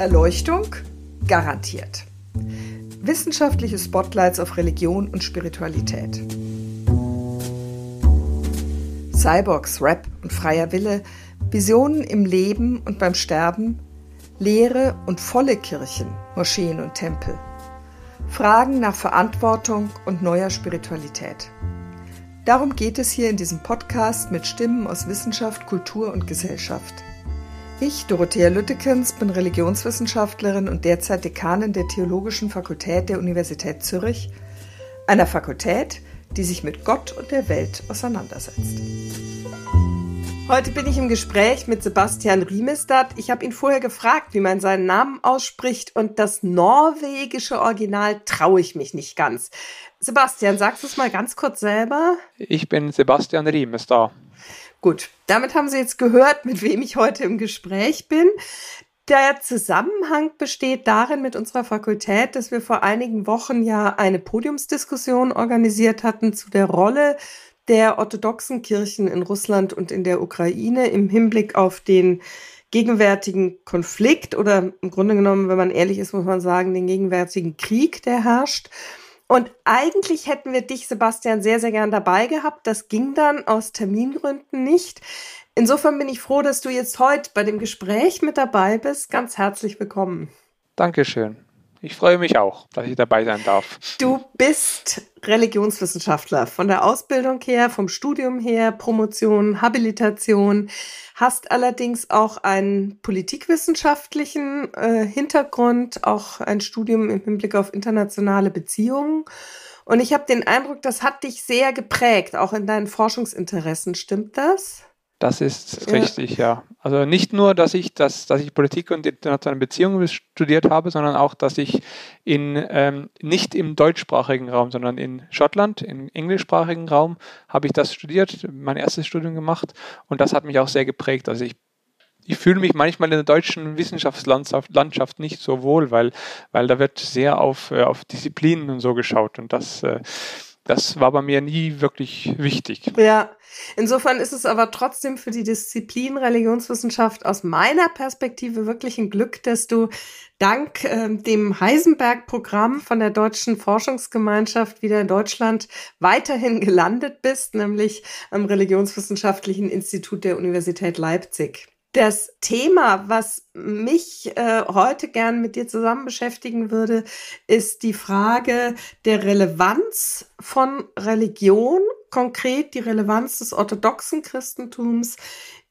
Erleuchtung garantiert. Wissenschaftliche Spotlights auf Religion und Spiritualität. Cyborgs, Rap und freier Wille, Visionen im Leben und beim Sterben, leere und volle Kirchen, Moscheen und Tempel. Fragen nach Verantwortung und neuer Spiritualität. Darum geht es hier in diesem Podcast mit Stimmen aus Wissenschaft, Kultur und Gesellschaft. Ich, Dorothea Lüttekens, bin Religionswissenschaftlerin und derzeit Dekanin der Theologischen Fakultät der Universität Zürich, einer Fakultät, die sich mit Gott und der Welt auseinandersetzt. Heute bin ich im Gespräch mit Sebastian Riemestad. Ich habe ihn vorher gefragt, wie man seinen Namen ausspricht und das norwegische Original traue ich mich nicht ganz. Sebastian, sagst du es mal ganz kurz selber? Ich bin Sebastian Riemestad. Gut, damit haben Sie jetzt gehört, mit wem ich heute im Gespräch bin. Der Zusammenhang besteht darin mit unserer Fakultät, dass wir vor einigen Wochen ja eine Podiumsdiskussion organisiert hatten zu der Rolle der orthodoxen Kirchen in Russland und in der Ukraine im Hinblick auf den gegenwärtigen Konflikt oder im Grunde genommen, wenn man ehrlich ist, muss man sagen, den gegenwärtigen Krieg, der herrscht. Und eigentlich hätten wir dich, Sebastian, sehr, sehr gern dabei gehabt. Das ging dann aus Termingründen nicht. Insofern bin ich froh, dass du jetzt heute bei dem Gespräch mit dabei bist. Ganz herzlich willkommen. Dankeschön. Ich freue mich auch, dass ich dabei sein darf. Du bist Religionswissenschaftler von der Ausbildung her, vom Studium her, Promotion, Habilitation, hast allerdings auch einen politikwissenschaftlichen äh, Hintergrund, auch ein Studium im Hinblick auf internationale Beziehungen. Und ich habe den Eindruck, das hat dich sehr geprägt, auch in deinen Forschungsinteressen. Stimmt das? Das ist ja. richtig, ja. Also nicht nur, dass ich, das, dass ich Politik und internationale Beziehungen studiert habe, sondern auch, dass ich in, ähm, nicht im deutschsprachigen Raum, sondern in Schottland, im englischsprachigen Raum, habe ich das studiert, mein erstes Studium gemacht und das hat mich auch sehr geprägt. Also ich ich fühle mich manchmal in der deutschen Wissenschaftslandschaft Landschaft nicht so wohl, weil, weil da wird sehr auf, äh, auf Disziplinen und so geschaut und das, äh, das war bei mir nie wirklich wichtig. Ja, insofern ist es aber trotzdem für die Disziplin Religionswissenschaft aus meiner Perspektive wirklich ein Glück, dass du dank äh, dem Heisenberg-Programm von der Deutschen Forschungsgemeinschaft wieder in Deutschland weiterhin gelandet bist, nämlich am Religionswissenschaftlichen Institut der Universität Leipzig. Das Thema, was mich äh, heute gern mit dir zusammen beschäftigen würde, ist die Frage der Relevanz von Religion, konkret die Relevanz des orthodoxen Christentums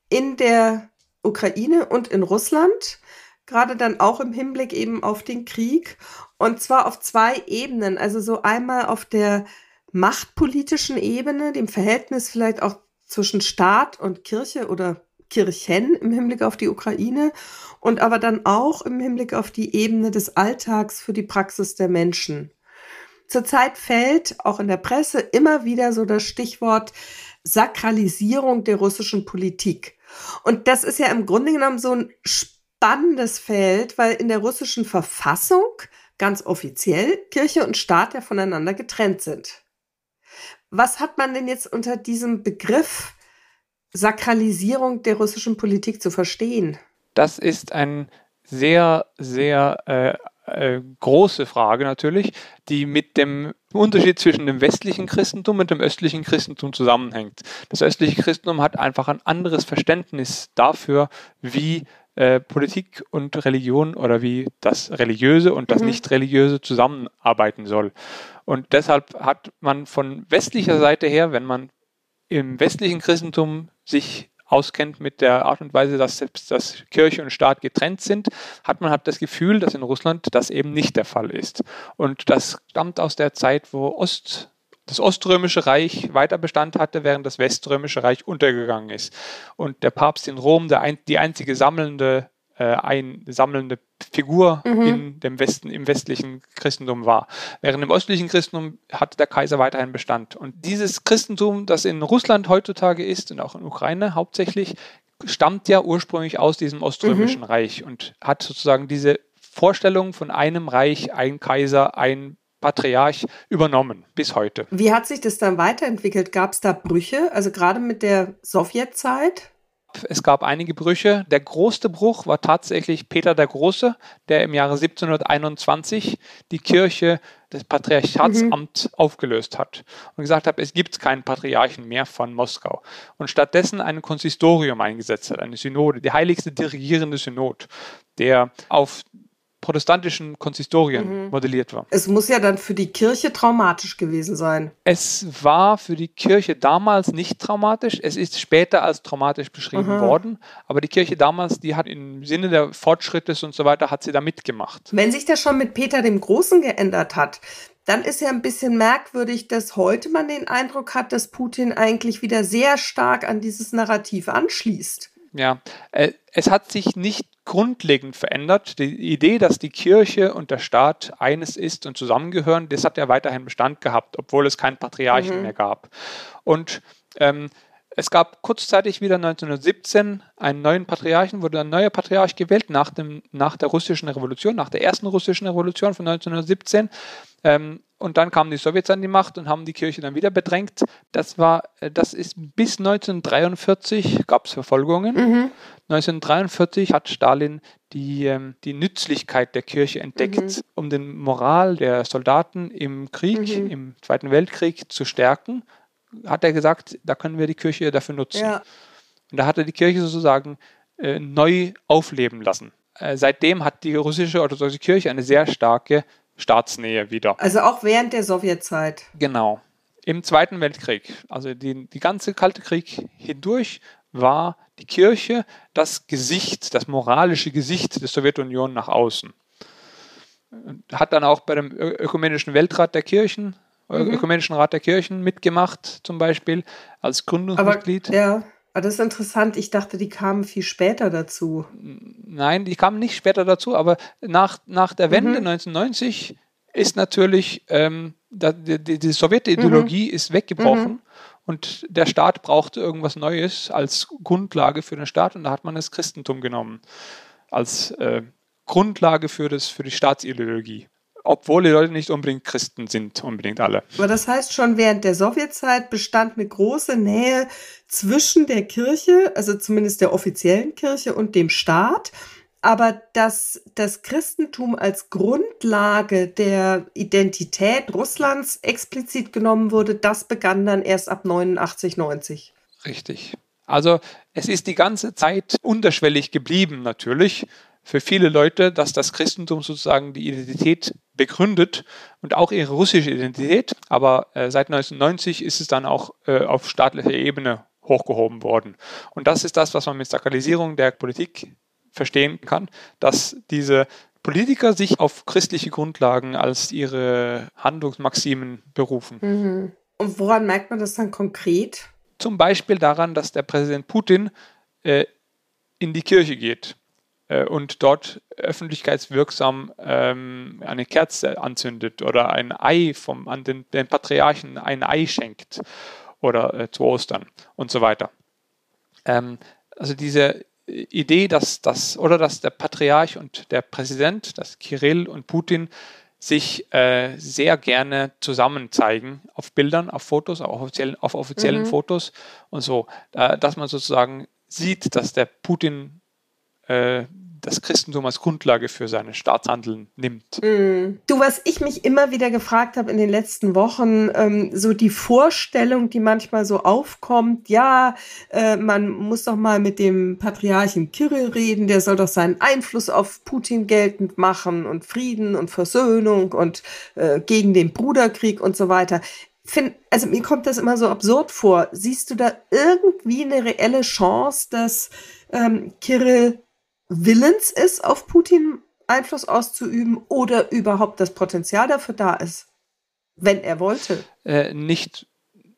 in der Ukraine und in Russland, gerade dann auch im Hinblick eben auf den Krieg und zwar auf zwei Ebenen, also so einmal auf der machtpolitischen Ebene, dem Verhältnis vielleicht auch zwischen Staat und Kirche oder Kirchen im Hinblick auf die Ukraine und aber dann auch im Hinblick auf die Ebene des Alltags für die Praxis der Menschen. Zurzeit fällt auch in der Presse immer wieder so das Stichwort Sakralisierung der russischen Politik. Und das ist ja im Grunde genommen so ein spannendes Feld, weil in der russischen Verfassung ganz offiziell Kirche und Staat ja voneinander getrennt sind. Was hat man denn jetzt unter diesem Begriff Sakralisierung der russischen Politik zu verstehen? Das ist eine sehr, sehr äh, äh, große Frage natürlich, die mit dem Unterschied zwischen dem westlichen Christentum und dem östlichen Christentum zusammenhängt. Das östliche Christentum hat einfach ein anderes Verständnis dafür, wie äh, Politik und Religion oder wie das Religiöse und das mhm. Nicht-Religiöse zusammenarbeiten soll. Und deshalb hat man von westlicher Seite her, wenn man im westlichen Christentum sich auskennt mit der Art und Weise, dass selbst dass Kirche und Staat getrennt sind, hat man halt das Gefühl, dass in Russland das eben nicht der Fall ist. Und das stammt aus der Zeit, wo Ost, das Oströmische Reich weiter Bestand hatte, während das Weströmische Reich untergegangen ist. Und der Papst in Rom, der ein, die einzige sammelnde äh, einsammelnde Figur mhm. in dem Westen, im westlichen Christentum war. Während im östlichen Christentum hatte der Kaiser weiterhin Bestand. Und dieses Christentum, das in Russland heutzutage ist und auch in Ukraine hauptsächlich, stammt ja ursprünglich aus diesem Oströmischen mhm. Reich und hat sozusagen diese Vorstellung von einem Reich, ein Kaiser, ein Patriarch übernommen bis heute. Wie hat sich das dann weiterentwickelt? Gab es da Brüche? Also gerade mit der Sowjetzeit? Es gab einige Brüche. Der größte Bruch war tatsächlich Peter der Große, der im Jahre 1721 die Kirche das Patriarchatsamt mhm. aufgelöst hat und gesagt hat, es gibt keinen Patriarchen mehr von Moskau und stattdessen ein Konsistorium eingesetzt hat, eine Synode, die heiligste dirigierende Synod, der auf protestantischen Konsistorien mhm. modelliert war. Es muss ja dann für die Kirche traumatisch gewesen sein. Es war für die Kirche damals nicht traumatisch. Es ist später als traumatisch beschrieben mhm. worden. Aber die Kirche damals, die hat im Sinne der Fortschritte und so weiter, hat sie da mitgemacht. Wenn sich das schon mit Peter dem Großen geändert hat, dann ist ja ein bisschen merkwürdig, dass heute man den Eindruck hat, dass Putin eigentlich wieder sehr stark an dieses Narrativ anschließt. Ja, äh, es hat sich nicht grundlegend verändert. Die Idee, dass die Kirche und der Staat eines ist und zusammengehören, das hat ja weiterhin Bestand gehabt, obwohl es keinen Patriarchen mhm. mehr gab. Und ähm, es gab kurzzeitig wieder 1917 einen neuen Patriarchen, wurde ein neuer Patriarch gewählt nach, dem, nach der russischen Revolution, nach der ersten russischen Revolution von 1917. Ähm, und dann kamen die Sowjets an die Macht und haben die Kirche dann wieder bedrängt. Das war, äh, das ist bis 1943 gab es Verfolgungen. Mhm. 1943 hat Stalin die, ähm, die Nützlichkeit der Kirche entdeckt, mhm. um den Moral der Soldaten im Krieg, mhm. im Zweiten Weltkrieg zu stärken. Hat er gesagt, da können wir die Kirche dafür nutzen. Ja. Und da hat er die Kirche sozusagen äh, neu aufleben lassen. Äh, seitdem hat die russische orthodoxe Kirche eine sehr starke Staatsnähe wieder. Also auch während der Sowjetzeit. Genau. Im Zweiten Weltkrieg, also die, die ganze Kalte Krieg hindurch, war die Kirche das Gesicht, das moralische Gesicht der Sowjetunion nach außen. Hat dann auch bei dem Ökumenischen Weltrat der Kirchen, mhm. Ökumenischen Rat der Kirchen mitgemacht, zum Beispiel als Gründungsmitglied. Aber, ja. Aber das ist interessant. Ich dachte, die kamen viel später dazu. Nein, die kamen nicht später dazu, aber nach, nach der Wende mhm. 1990 ist natürlich ähm, die, die, die Sowjetideologie mhm. ist weggebrochen mhm. und der Staat brauchte irgendwas Neues als Grundlage für den Staat und da hat man das Christentum genommen als äh, Grundlage für, das, für die Staatsideologie obwohl die Leute nicht unbedingt Christen sind, unbedingt alle. Aber das heißt schon, während der Sowjetzeit bestand eine große Nähe zwischen der Kirche, also zumindest der offiziellen Kirche und dem Staat. Aber dass das Christentum als Grundlage der Identität Russlands explizit genommen wurde, das begann dann erst ab 89, 90. Richtig. Also es ist die ganze Zeit unterschwellig geblieben natürlich für viele Leute, dass das Christentum sozusagen die Identität begründet und auch ihre russische Identität. Aber äh, seit 1990 ist es dann auch äh, auf staatlicher Ebene hochgehoben worden. Und das ist das, was man mit Sakralisierung der Politik verstehen kann, dass diese Politiker sich auf christliche Grundlagen als ihre Handlungsmaximen berufen. Mhm. Und woran merkt man das dann konkret? Zum Beispiel daran, dass der Präsident Putin äh, in die Kirche geht und dort öffentlichkeitswirksam ähm, eine Kerze anzündet oder ein Ei vom, an den, den Patriarchen ein Ei schenkt oder äh, zu Ostern und so weiter. Ähm, also diese Idee, dass das oder dass der Patriarch und der Präsident, das Kirill und Putin, sich äh, sehr gerne zusammen zeigen auf Bildern, auf Fotos, auf offiziellen, auf offiziellen mhm. Fotos und so, äh, dass man sozusagen sieht, dass der Putin äh, das Christentum als Grundlage für seine Staatshandeln nimmt. Mm. Du, was ich mich immer wieder gefragt habe in den letzten Wochen, ähm, so die Vorstellung, die manchmal so aufkommt, ja, äh, man muss doch mal mit dem Patriarchen Kirill reden, der soll doch seinen Einfluss auf Putin geltend machen und Frieden und Versöhnung und äh, gegen den Bruderkrieg und so weiter. Find, also mir kommt das immer so absurd vor. Siehst du da irgendwie eine reelle Chance, dass ähm, Kirill willens ist, auf Putin Einfluss auszuüben oder überhaupt das Potenzial dafür da ist, wenn er wollte? Äh, nicht,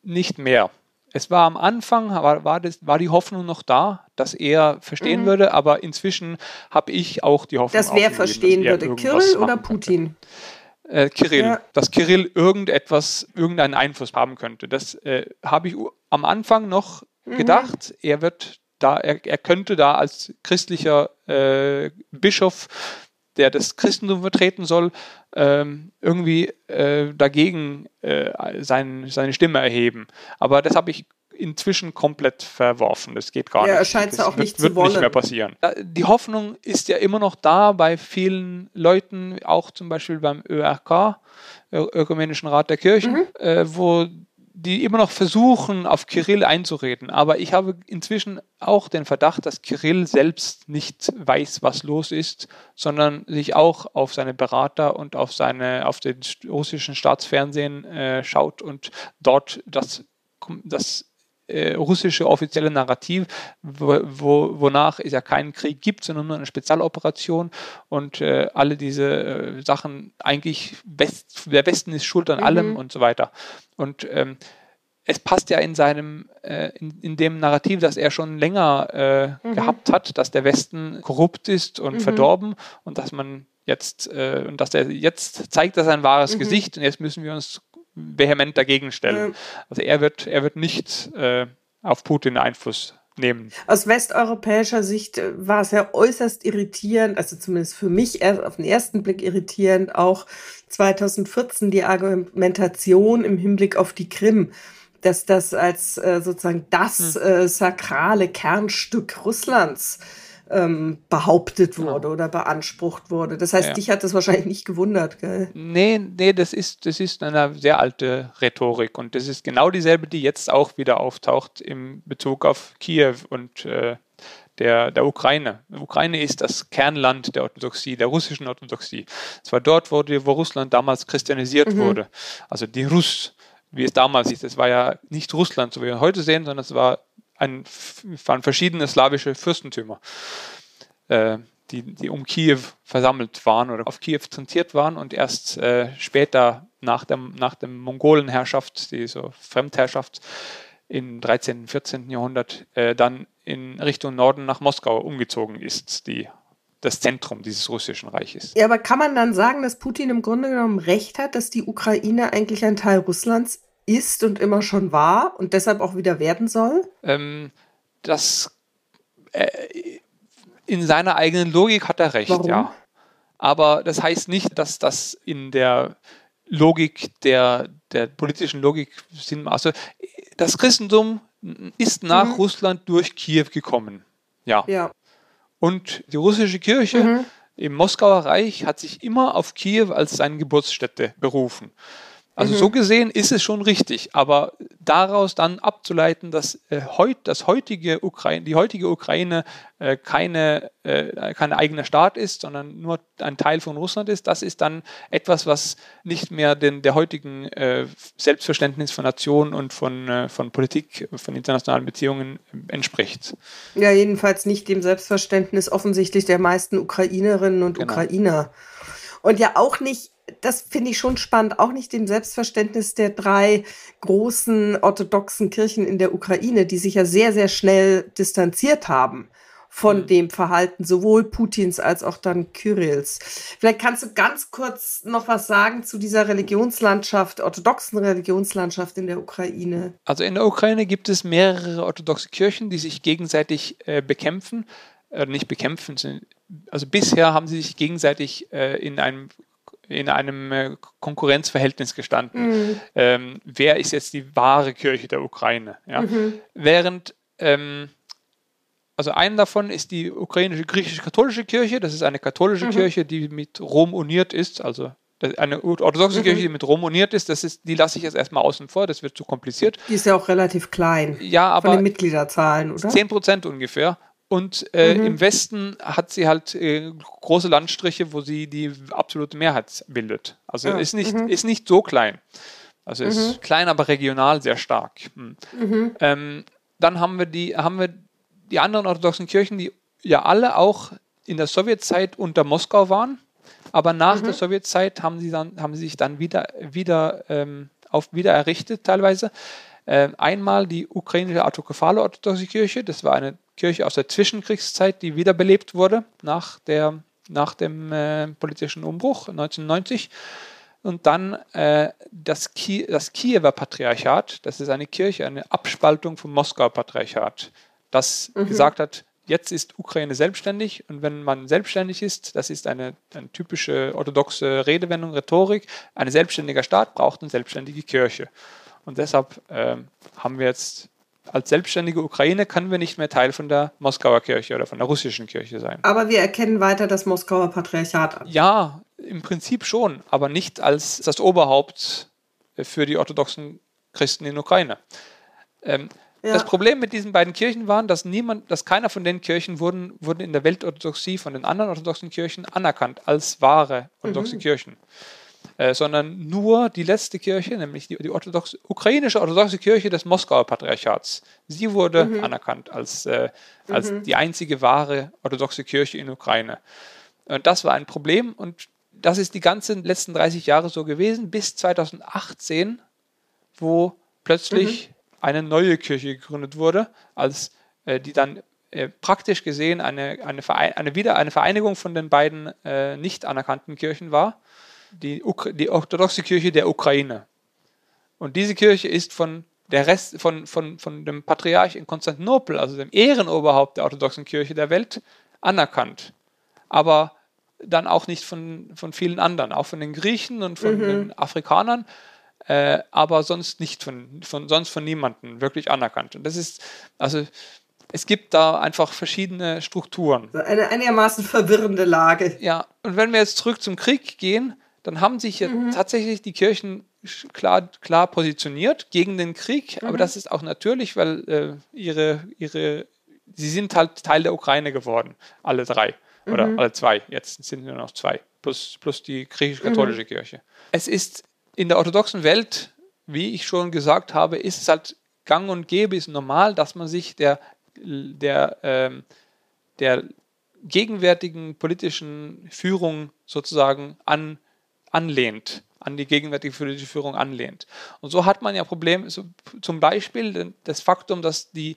nicht mehr. Es war am Anfang, war, war, das, war die Hoffnung noch da, dass er verstehen mhm. würde, aber inzwischen habe ich auch die Hoffnung. Dass wer verstehen würde, Kirill oder Putin? Äh, Kirill, ja. dass Kirill irgendetwas, irgendeinen Einfluss haben könnte. Das äh, habe ich am Anfang noch mhm. gedacht. Er wird da, er, er könnte da als christlicher äh, Bischof, der das Christentum vertreten soll, ähm, irgendwie äh, dagegen äh, sein, seine Stimme erheben. Aber das habe ich inzwischen komplett verworfen. Das geht gar ja, nicht. Er scheint es auch wird, nicht wird zu wollen. nicht mehr passieren. Die Hoffnung ist ja immer noch da bei vielen Leuten, auch zum Beispiel beim ÖRK, Ökumenischen Rat der Kirchen, Mhm. äh, wo die immer noch versuchen, auf Kirill einzureden. Aber ich habe inzwischen auch den Verdacht, dass Kirill selbst nicht weiß, was los ist, sondern sich auch auf seine Berater und auf seine, auf den russischen Staatsfernsehen äh, schaut und dort das, das äh, russische offizielle Narrativ, wo, wo, wonach es ja keinen Krieg gibt, sondern nur eine Spezialoperation und äh, alle diese äh, Sachen eigentlich West, der Westen ist schuld an Mhm. allem und so weiter. Und ähm, es passt ja in seinem, äh, in, in dem Narrativ, das er schon länger äh, gehabt hat, dass der Westen korrupt ist und Mhm. verdorben und dass man jetzt äh, und dass er jetzt zeigt er sein wahres Mhm. Gesicht und jetzt müssen wir uns vehement dagegen stellen. Also er wird, er wird nicht äh, auf Putin Einfluss nehmen. Aus westeuropäischer Sicht äh, war es ja äußerst irritierend, also zumindest für mich erst auf den ersten Blick irritierend, auch 2014 die Argumentation im Hinblick auf die Krim, dass das als äh, sozusagen das äh, sakrale Kernstück Russlands ähm, behauptet wurde oder beansprucht wurde. Das heißt, Ja. dich hat das wahrscheinlich nicht gewundert, gell? Nee, nee, das ist, das ist eine sehr alte Rhetorik und das ist genau dieselbe, die jetzt auch wieder auftaucht im Bezug auf Kiew und äh, der, der Ukraine. Die Ukraine ist das Kernland der Orthodoxie, der russischen Orthodoxie. Es war dort, wo, die, wo Russland damals christianisiert wurde. Also die Russ, wie es damals ist. Es war ja nicht Russland, so wie wir heute sehen, sondern es war ein, waren verschiedene slawische Fürstentümer, äh, die, die um Kiew versammelt waren oder auf Kiew zentriert waren und erst äh, später nach dem, nach dem Mongolenherrschaft, die Fremdherrschaft im 13., 14. Jahrhundert, äh, dann in Richtung Norden nach Moskau umgezogen ist, die, das Zentrum dieses russischen Reiches. Ja, aber kann man dann sagen, dass Putin im Grunde genommen recht hat, dass die Ukraine eigentlich ein Teil Russlands ist und immer schon war und deshalb auch wieder werden soll? Ähm, das äh, in seiner eigenen Logik hat er recht, Warum? ja. Aber das heißt nicht, dass das in der Logik der, der politischen Logik Sinn macht. Also das Christentum ist nach Mhm. Russland durch Kiew gekommen. Ja. Ja. Und die russische Kirche Mhm. im Moskauer Reich hat sich immer auf Kiew als seine Geburtsstätte berufen. Also Mhm. so gesehen ist es schon richtig, aber daraus dann abzuleiten, dass äh, heut, das heutige Ukraine, die heutige Ukraine äh, keine, äh, kein eigener Staat ist, sondern nur ein Teil von Russland ist, das ist dann etwas, was nicht mehr den, der heutigen äh, Selbstverständnis von Nation und von, äh, von Politik, von internationalen Beziehungen entspricht. Ja, jedenfalls nicht dem Selbstverständnis offensichtlich der meisten Ukrainerinnen und Genau. Ukrainer. Und ja auch nicht, das finde ich schon spannend, auch nicht dem Selbstverständnis der drei großen orthodoxen Kirchen in der Ukraine, die sich ja sehr, sehr schnell distanziert haben von Mhm. dem Verhalten sowohl Putins als auch dann Kyrills. Vielleicht kannst du ganz kurz noch was sagen zu dieser Religionslandschaft, orthodoxen Religionslandschaft in der Ukraine. Also in der Ukraine gibt es mehrere orthodoxe Kirchen, die sich gegenseitig äh, bekämpfen, äh, nicht bekämpfen, also bisher haben sie sich gegenseitig äh, in einem in einem äh, Konkurrenzverhältnis gestanden. Ähm, wer ist jetzt die wahre Kirche der Ukraine? Ja? Während ähm, also einen davon ist die ukrainische griechisch-katholische Kirche. Das ist eine katholische Kirche, die mit Rom uniert ist. Also das- eine orthodoxe Kirche, die mit Rom uniert ist. Das ist, die lasse ich jetzt erstmal außen vor. Das wird zu kompliziert. Die ist ja auch relativ klein Ja, von aber den Mitgliederzahlen, oder? 10 Prozent ungefähr. Und äh, im Westen hat sie halt äh, große Landstriche, wo sie die absolute Mehrheit bildet. Also Ja, ist, nicht, ist nicht so klein. Also ist klein, aber regional sehr stark. Hm. Ähm, dann haben wir die, haben wir die anderen orthodoxen Kirchen, die ja alle auch in der Sowjetzeit unter Moskau waren, aber nach der Sowjetzeit haben sie dann, haben sie sich dann wieder, wieder, ähm, auf, wieder errichtet teilweise. Ähm, einmal die ukrainische autokephale orthodoxe Kirche, das war eine Kirche aus der Zwischenkriegszeit, die wiederbelebt wurde nach, der, nach dem äh, politischen Umbruch 1990. Und dann äh, das, Ki das Kiewer Patriarchat, das ist eine Kirche, eine Abspaltung vom Moskauer Patriarchat, das gesagt hat, jetzt ist Ukraine selbstständig und wenn man selbstständig ist, das ist eine, eine typische orthodoxe Redewendung, Rhetorik, ein selbstständiger Staat braucht eine selbstständige Kirche. Und deshalb ähm, haben wir jetzt als selbstständige Ukraine können wir nicht mehr Teil von der Moskauer Kirche oder von der russischen Kirche sein. Aber wir erkennen weiter das Moskauer Patriarchat an. Ja, im Prinzip schon, aber nicht als das Oberhaupt für die orthodoxen Christen in Ukraine. Ähm, ja. Das Problem mit diesen beiden Kirchen war, dass niemand, dass keiner von den Kirchen wurden, wurden in der Weltorthodoxie von den anderen orthodoxen Kirchen anerkannt als wahre orthodoxe mhm. Kirchen. Äh, sondern nur die letzte Kirche, nämlich die, die orthodoxe, ukrainische orthodoxe Kirche des Moskauer Patriarchats. Sie wurde mhm. anerkannt als, äh, als mhm. die einzige wahre orthodoxe Kirche in Ukraine. Und das war ein Problem und das ist die ganzen letzten 30 Jahre so gewesen, bis 2018, wo plötzlich mhm. eine neue Kirche gegründet wurde, als äh, die dann äh, praktisch gesehen eine, eine, Verein eine, wieder eine Vereinigung von den beiden äh, nicht anerkannten Kirchen war, die, die orthodoxe Kirche der Ukraine. Und diese Kirche ist von der Rest von, von, von dem Patriarch in Konstantinopel, also dem Ehrenoberhaupt der orthodoxen Kirche der Welt, anerkannt. Aber dann auch nicht von, von vielen anderen, auch von den Griechen und von mhm. den Afrikanern, äh, aber sonst nicht von, von, sonst von niemandem wirklich anerkannt. Und das ist, also es gibt da einfach verschiedene Strukturen. Eine einigermaßen verwirrende Lage. Ja, und wenn wir jetzt zurück zum Krieg gehen, dann haben sich mhm. tatsächlich die Kirchen klar, klar positioniert gegen den Krieg, mhm. aber das ist auch natürlich, weil äh, ihre, ihre, sie sind halt Teil der Ukraine geworden, alle drei. Oder mhm. alle zwei, jetzt sind nur noch zwei, plus, plus die griechisch-katholische mhm. Kirche. Es ist in der orthodoxen Welt, wie ich schon gesagt habe, ist es halt gang und gäbe, ist normal, dass man sich der, der, ähm, der gegenwärtigen politischen Führung sozusagen an, anlehnt, an die gegenwärtige politische Führung anlehnt. Und so hat man ja Probleme, so zum Beispiel das Faktum, dass die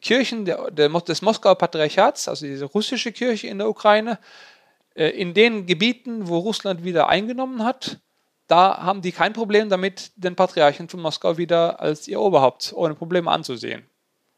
Kirchen der, der, des Moskauer Patriarchats, also diese russische Kirche in der Ukraine, äh, in den Gebieten, wo Russland wieder eingenommen hat, da haben die kein Problem damit, den Patriarchen von Moskau wieder als ihr Oberhaupt ohne Probleme anzusehen.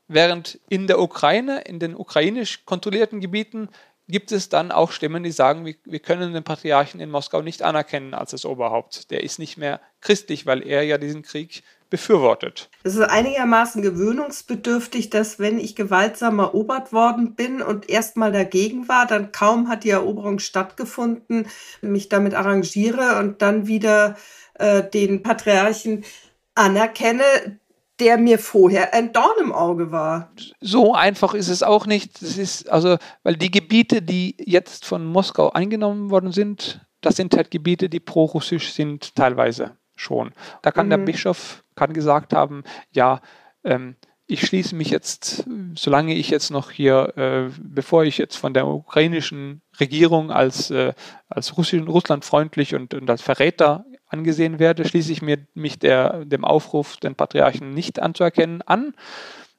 Während in der Ukraine, in den ukrainisch kontrollierten Gebieten, gibt es dann auch Stimmen, die sagen, wir, wir, können den Patriarchen in Moskau nicht anerkennen als das Oberhaupt. Der ist nicht mehr christlich, weil er ja diesen Krieg befürwortet. Es ist einigermaßen gewöhnungsbedürftig, dass wenn ich gewaltsam erobert worden bin und erstmal dagegen war, dann kaum hat die Eroberung stattgefunden, mich damit arrangiere und dann wieder äh, den Patriarchen anerkenne, der mir vorher ein Dorn im Auge war. So einfach ist es auch nicht. Das ist also, weil die Gebiete, die jetzt von Moskau eingenommen worden sind, das sind halt Gebiete, die pro-russisch sind teilweise schon. Da kann mhm. der Bischof kann gesagt haben, ja, ähm, ich schließe mich jetzt, solange ich jetzt noch hier, äh, bevor ich jetzt von der ukrainischen Regierung als, äh, als Russland, russlandfreundlich und, und, als Verräter angesehen werde, schließe ich mir, mich der, dem Aufruf, den Patriarchen nicht anzuerkennen, an.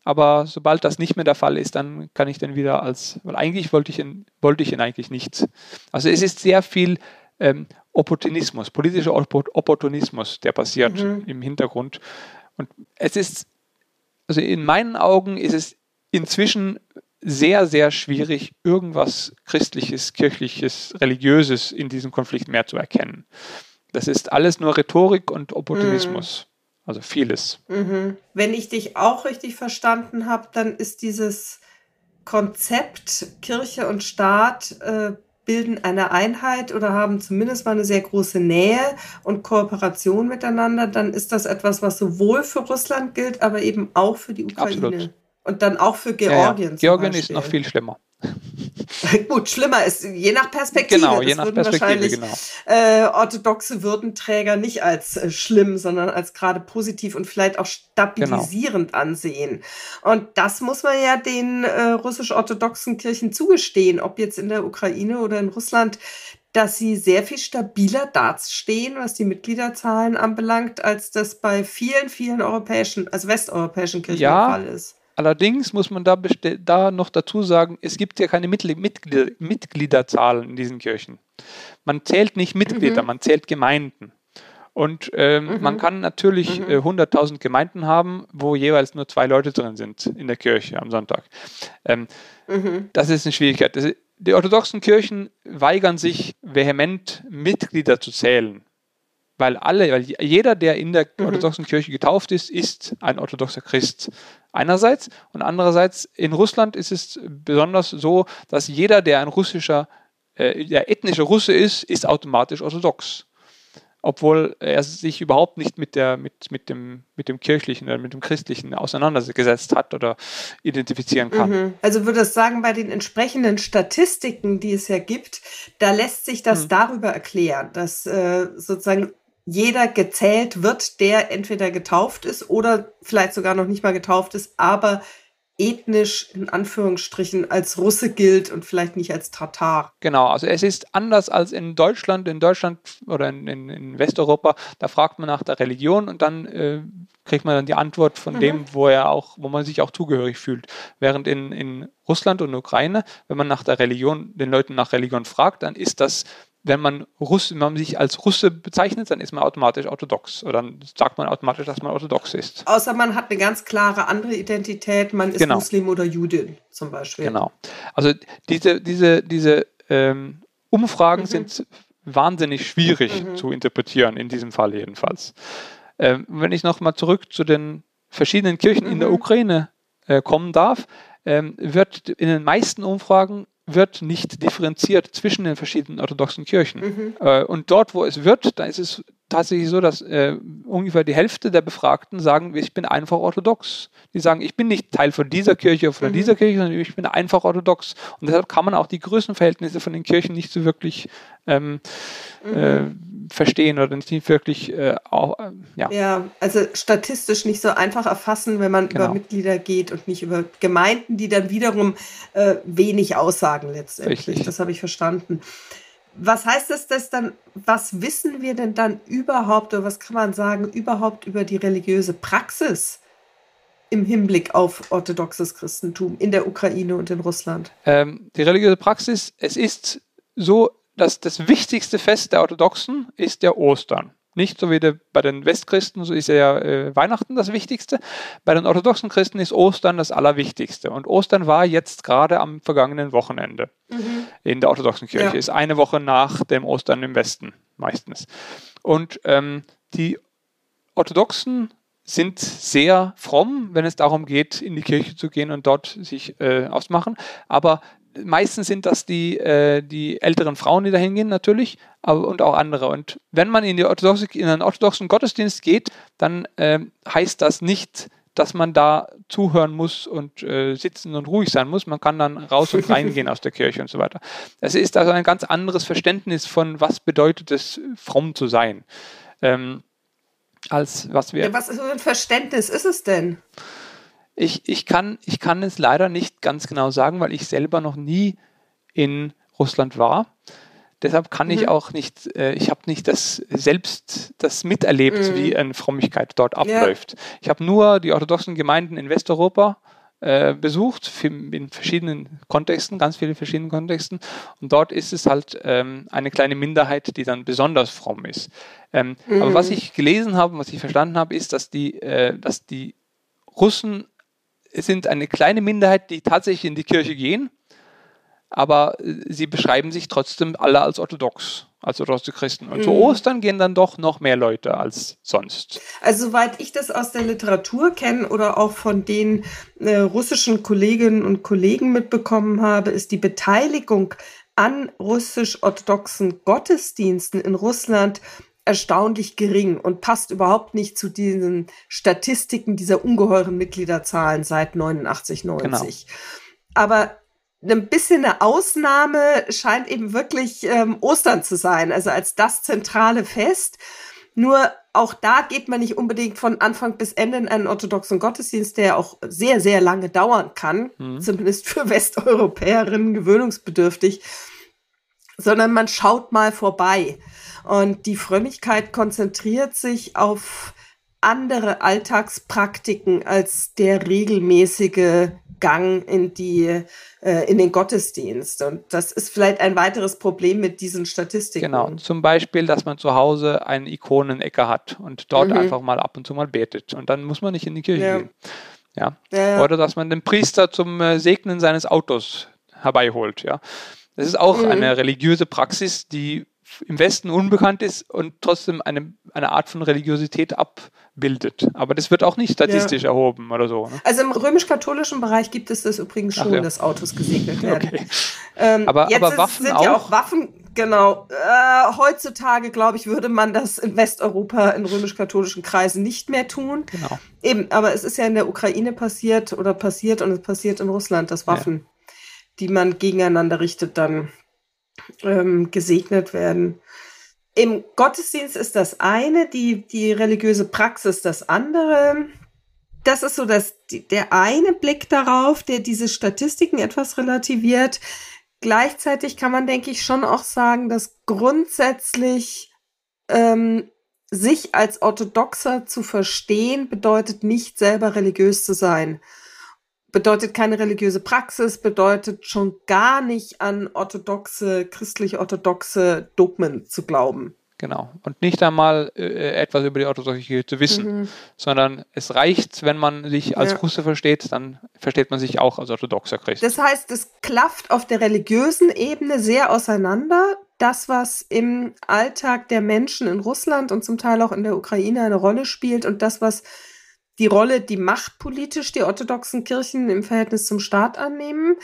Aber sobald das nicht mehr der Fall ist, dann kann ich den wieder als, weil eigentlich wollte ich ihn, wollte ich ihn eigentlich nicht. Also es ist sehr viel ähm, Opportunismus, politischer Opportunismus, der passiert mhm. im Hintergrund. Und es ist, also in meinen Augen ist es inzwischen sehr, sehr schwierig, irgendwas Christliches, Kirchliches, Religiöses in diesem Konflikt mehr zu erkennen. Das ist alles nur Rhetorik und Opportunismus. Mhm. Also vieles. Mhm. Wenn ich dich auch richtig verstanden habe, dann ist dieses Konzept Kirche und Staat äh, bilden eine Einheit oder haben zumindest mal eine sehr große Nähe und Kooperation miteinander, dann ist das etwas, was sowohl für Russland gilt, aber eben auch für die Ukraine. Absolut. Und dann auch für Georgien. Ja. Georgien ist noch viel schlimmer. Gut, schlimmer ist je nach Perspektive. Genau, je nach Perspektive, genau. Äh, orthodoxe Würdenträger nicht als äh, schlimm, sondern als gerade positiv und vielleicht auch stabilisierend genau. ansehen. Und das muss man ja den äh, russisch-orthodoxen Kirchen zugestehen, ob jetzt in der Ukraine oder in Russland dass sie sehr viel stabiler dastehen, was die Mitgliederzahlen anbelangt, als das bei vielen, vielen europäischen, also westeuropäischen Kirchen ja, der Fall ist. Allerdings muss man da, da noch dazu sagen, es gibt ja keine Mitglied Mitglieder Mitgliederzahlen in diesen Kirchen. Man zählt nicht Mitglieder, mhm. man zählt Gemeinden. Und ähm, mhm. man kann natürlich mhm. äh, 100.000 Gemeinden haben, wo jeweils nur zwei Leute drin sind in der Kirche am Sonntag. Ähm, mhm. Das ist eine Schwierigkeit. Das, die orthodoxen Kirchen weigern sich vehement, Mitglieder zu zählen. Weil alle, weil jeder, der in der mhm. orthodoxen Kirche getauft ist, ist ein orthodoxer Christ. Einerseits und andererseits in Russland ist es besonders so, dass jeder, der ein russischer, äh, der ethnische Russe ist, ist automatisch orthodox obwohl er sich überhaupt nicht mit, der, mit, mit, dem, mit dem kirchlichen oder mit dem christlichen auseinandergesetzt hat oder identifizieren kann. Mhm. Also würde es sagen, bei den entsprechenden Statistiken, die es ja gibt, da lässt sich das mhm. darüber erklären, dass äh, sozusagen jeder gezählt wird, der entweder getauft ist oder vielleicht sogar noch nicht mal getauft ist, aber ethnisch in Anführungsstrichen als Russe gilt und vielleicht nicht als Tatar. Genau, also es ist anders als in Deutschland. In Deutschland oder in, in, in Westeuropa, da fragt man nach der Religion und dann äh, kriegt man dann die Antwort von mhm. dem, wo er auch, wo man sich auch zugehörig fühlt. Während in, in Russland und Ukraine, wenn man nach der Religion, den Leuten nach Religion fragt, dann ist das wenn man, Russ, wenn man sich als Russe bezeichnet, dann ist man automatisch orthodox. Oder dann sagt man automatisch, dass man orthodox ist. Außer man hat eine ganz klare andere Identität, man ist genau. Muslim oder Judin zum Beispiel. Genau. Also diese, diese, diese ähm, Umfragen mhm. sind wahnsinnig schwierig mhm. zu interpretieren, in diesem Fall jedenfalls. Ähm, wenn ich nochmal zurück zu den verschiedenen Kirchen mhm. in der mhm. Ukraine äh, kommen darf, ähm, wird in den meisten Umfragen wird nicht differenziert zwischen den verschiedenen orthodoxen Kirchen. Mhm. Äh, und dort, wo es wird, da ist es tatsächlich so, dass äh, ungefähr die Hälfte der Befragten sagen, ich bin einfach orthodox. Die sagen, ich bin nicht Teil von dieser Kirche oder von mhm. dieser Kirche, sondern ich bin einfach orthodox. Und deshalb kann man auch die Größenverhältnisse von den Kirchen nicht so wirklich ähm, mhm. äh, verstehen oder nicht wirklich äh, auch, äh, ja. Ja, also statistisch nicht so einfach erfassen, wenn man genau. über Mitglieder geht und nicht über Gemeinden, die dann wiederum äh, wenig aussagen letztendlich. Richtig. Das habe ich verstanden. Was heißt das, dass dann, was wissen wir denn dann überhaupt oder was kann man sagen überhaupt über die religiöse Praxis im Hinblick auf orthodoxes Christentum in der Ukraine und in Russland? Ähm, die religiöse Praxis, es ist so, dass das wichtigste Fest der Orthodoxen ist der Ostern. Nicht so wie der, bei den Westchristen, so ist ja äh, Weihnachten das Wichtigste. Bei den orthodoxen Christen ist Ostern das Allerwichtigste. Und Ostern war jetzt gerade am vergangenen Wochenende mhm. in der orthodoxen Kirche. Ja. Ist eine Woche nach dem Ostern im Westen meistens. Und ähm, die Orthodoxen sind sehr fromm, wenn es darum geht, in die Kirche zu gehen und dort sich äh, ausmachen. Aber meistens sind das die, äh, die älteren Frauen, die da hingehen, natürlich, aber, und auch andere. Und wenn man in, die orthodoxe, in einen orthodoxen Gottesdienst geht, dann äh, heißt das nicht, dass man da zuhören muss und äh, sitzen und ruhig sein muss. Man kann dann raus und reingehen aus der Kirche und so weiter. Es ist also ein ganz anderes Verständnis von, was bedeutet es, fromm zu sein. Ähm, als was wir. Ja, was für ein Verständnis ist es denn? Ich, ich, kann, ich kann es leider nicht ganz genau sagen, weil ich selber noch nie in Russland war. Deshalb kann mhm. ich auch nicht, äh, ich habe nicht das selbst das miterlebt, mhm. wie eine Frömmigkeit dort abläuft. Ja. Ich habe nur die orthodoxen Gemeinden in Westeuropa äh, besucht, in verschiedenen Kontexten, ganz vielen verschiedenen Kontexten. Und dort ist es halt ähm, eine kleine Minderheit, die dann besonders fromm ist. Ähm, mhm. Aber was ich gelesen habe, was ich verstanden habe, ist, dass die, äh, dass die Russen sind eine kleine Minderheit, die tatsächlich in die Kirche gehen, aber äh, sie beschreiben sich trotzdem alle als orthodox, als orthodoxe Christen. Und mhm. zu Ostern gehen dann doch noch mehr Leute als sonst. Also soweit ich das aus der Literatur kenne oder auch von den äh, russischen Kolleginnen und Kollegen mitbekommen habe, ist die Beteiligung an russisch-orthodoxen Gottesdiensten in Russland erstaunlich gering und passt überhaupt nicht zu diesen Statistiken dieser ungeheuren Mitgliederzahlen seit 89, 90. Genau. Aber ein bisschen eine Ausnahme scheint eben wirklich ähm, Ostern zu sein, also als das zentrale Fest. Nur auch da geht man nicht unbedingt von Anfang bis Ende in einen orthodoxen Gottesdienst, der auch sehr, sehr lange dauern kann, mhm. zumindest für Westeuropäerinnen gewöhnungsbedürftig, sondern man schaut mal vorbei. Und die Frömmigkeit konzentriert sich auf andere Alltagspraktiken als der regelmäßige Gang in die äh, in den Gottesdienst. Und das ist vielleicht ein weiteres Problem mit diesen Statistiken. Genau, zum Beispiel, dass man zu Hause einen Ikonenecker hat und dort mhm. einfach mal ab und zu mal betet. Und dann muss man nicht in die Kirche ja. gehen. Ja? ja. Oder dass man den Priester zum äh, Segnen seines Autos herbeiholt. Ja. Das ist auch mhm. eine religiöse Praxis, die im Westen unbekannt ist und trotzdem eine, eine Art von Religiosität abbildet. Aber das wird auch nicht statistisch ja. erhoben oder so. Ne? Also im römisch-katholischen Bereich gibt es das übrigens schon, ja. dass Autos gesegnet werden. Okay. Ähm, aber, aber Waffen sind auch? ja auch Waffen, genau. Äh, heutzutage, glaube ich, würde man das in Westeuropa in römisch-katholischen Kreisen nicht mehr tun. Genau. Eben, aber es ist ja in der Ukraine passiert oder passiert und es passiert in Russland, dass Waffen. Die man gegeneinander richtet, dann ähm, gesegnet werden. Im Gottesdienst ist das eine, die, die religiöse Praxis das andere. Das ist so dass der eine Blick darauf, der diese Statistiken etwas relativiert. Gleichzeitig kann man, denke ich, schon auch sagen, dass grundsätzlich ähm, sich als Orthodoxer zu verstehen, bedeutet nicht selber religiös zu sein bedeutet keine religiöse Praxis, bedeutet schon gar nicht an orthodoxe, christlich-orthodoxe Dogmen zu glauben. Genau. Und nicht einmal äh, etwas über die orthodoxe Kirche zu wissen, mhm. sondern es reicht, wenn man sich als ja. Russe versteht, dann versteht man sich auch als orthodoxer Christ. Das heißt, es klafft auf der religiösen Ebene sehr auseinander. Das, was im Alltag der Menschen in Russland und zum Teil auch in der Ukraine eine Rolle spielt und das, was die Rolle, die machtpolitisch die orthodoxen Kirchen im Verhältnis zum Staat annehmen.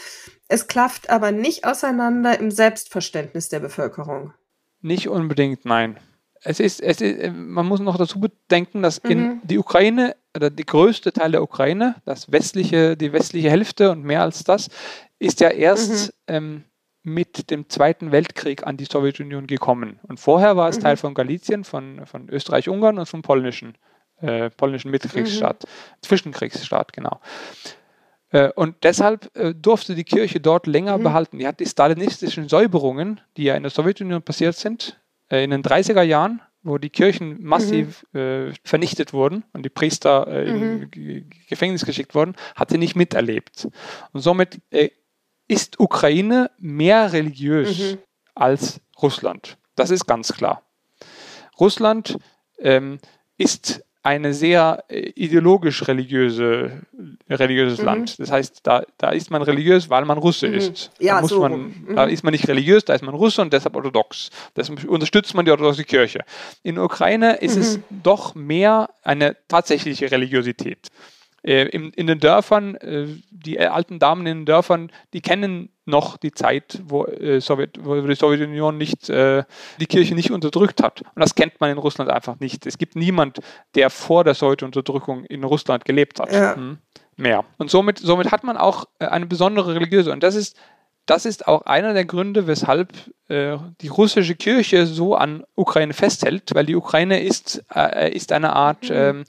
Es klafft aber nicht auseinander im Selbstverständnis der Bevölkerung. Nicht unbedingt, nein. Es ist, es ist, man muss noch dazu bedenken, dass mhm. in die Ukraine, oder die größte Teil der Ukraine, das westliche, die westliche Hälfte und mehr als das, ist ja erst mhm. ähm, mit dem Zweiten Weltkrieg an die Sowjetunion gekommen. Und vorher war es mhm. Teil von Galizien, von, von Österreich-Ungarn und vom polnischen äh, polnischen Mittelkriegsstaat, mhm. Zwischenkriegsstaat, genau. Äh, und deshalb äh, durfte die Kirche dort länger mhm. behalten. Die hat die stalinistischen Säuberungen, die ja in der Sowjetunion passiert sind, in den 30er Jahren, wo die Kirchen massiv mhm. Vernichtet wurden und die Priester in mhm. Gefängnis geschickt wurden, hat sie nicht miterlebt. Und somit ist Ukraine mehr religiös mhm. als Russland. Das ist ganz klar. Russland ähm, ist eine sehr äh, ideologisch religiöse, religiöses mhm. Land. Das heißt, da, da ist man religiös, weil man Russe mhm. ist. Ja, da, muss so. man, mhm. da ist man nicht religiös, da ist man Russe und deshalb orthodox. Deshalb unterstützt man die orthodoxe Kirche. In der Ukraine ist es mhm. doch mehr eine tatsächliche Religiosität. Äh, in, in, den Dörfern, äh, die alten Damen in den Dörfern, die kennen noch die Zeit, wo, äh, Sowjet, wo die Sowjetunion nicht, äh, die Kirche nicht unterdrückt hat. Und das kennt man in Russland einfach nicht. Es gibt niemand, der vor der Sowjetunterdrückung in Russland gelebt hat. Ja. Hm, mehr. Und somit, somit hat man auch äh, eine besondere religiöse. Und das ist, das ist auch einer der Gründe, weshalb äh, die russische Kirche so an Ukraine festhält, weil die Ukraine ist, äh, ist eine Art mhm. ähm,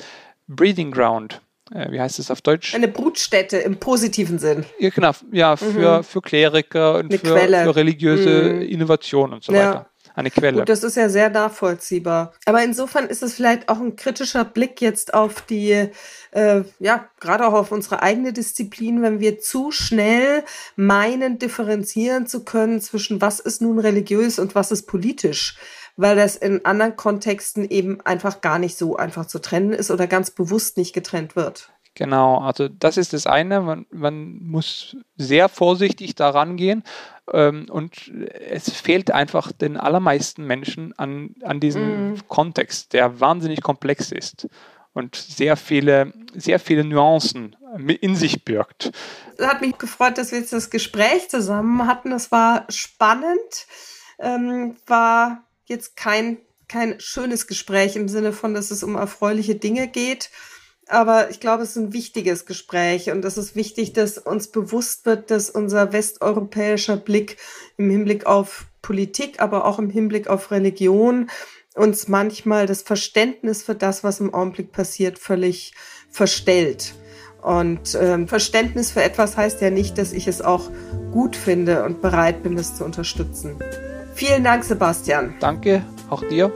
Breeding Ground äh, wie heißt es auf Deutsch? Eine Brutstätte im positiven Sinn. Ja, genau, ja, für, mhm. für Kleriker und für, für, religiöse mhm. Innovation und so ja. weiter. Eine Quelle. Gut, das ist ja sehr nachvollziehbar. Aber insofern ist es vielleicht auch ein kritischer Blick jetzt auf die, äh, ja, gerade auch auf unsere eigene Disziplin, wenn wir zu schnell meinen, differenzieren zu können zwischen was ist nun religiös und was ist politisch weil das in anderen Kontexten eben einfach gar nicht so einfach zu trennen ist oder ganz bewusst nicht getrennt wird. Genau, also das ist das eine. Man, man muss sehr vorsichtig daran gehen ähm, und es fehlt einfach den allermeisten Menschen an, an diesem mm. Kontext, der wahnsinnig komplex ist und sehr viele, sehr viele Nuancen in sich birgt. Es hat mich gefreut, dass wir jetzt das Gespräch zusammen hatten. Es war spannend, ähm, war jetzt kein, kein schönes Gespräch im Sinne von, dass es um erfreuliche Dinge geht. Aber ich glaube, es ist ein wichtiges Gespräch und es ist wichtig, dass uns bewusst wird, dass unser westeuropäischer Blick im Hinblick auf Politik, aber auch im Hinblick auf Religion uns manchmal das Verständnis für das, was im Augenblick passiert, völlig verstellt. Und ähm, Verständnis für etwas heißt ja nicht, dass ich es auch gut finde und bereit bin, es zu unterstützen. Vielen Dank, Sebastian. Danke, auch dir.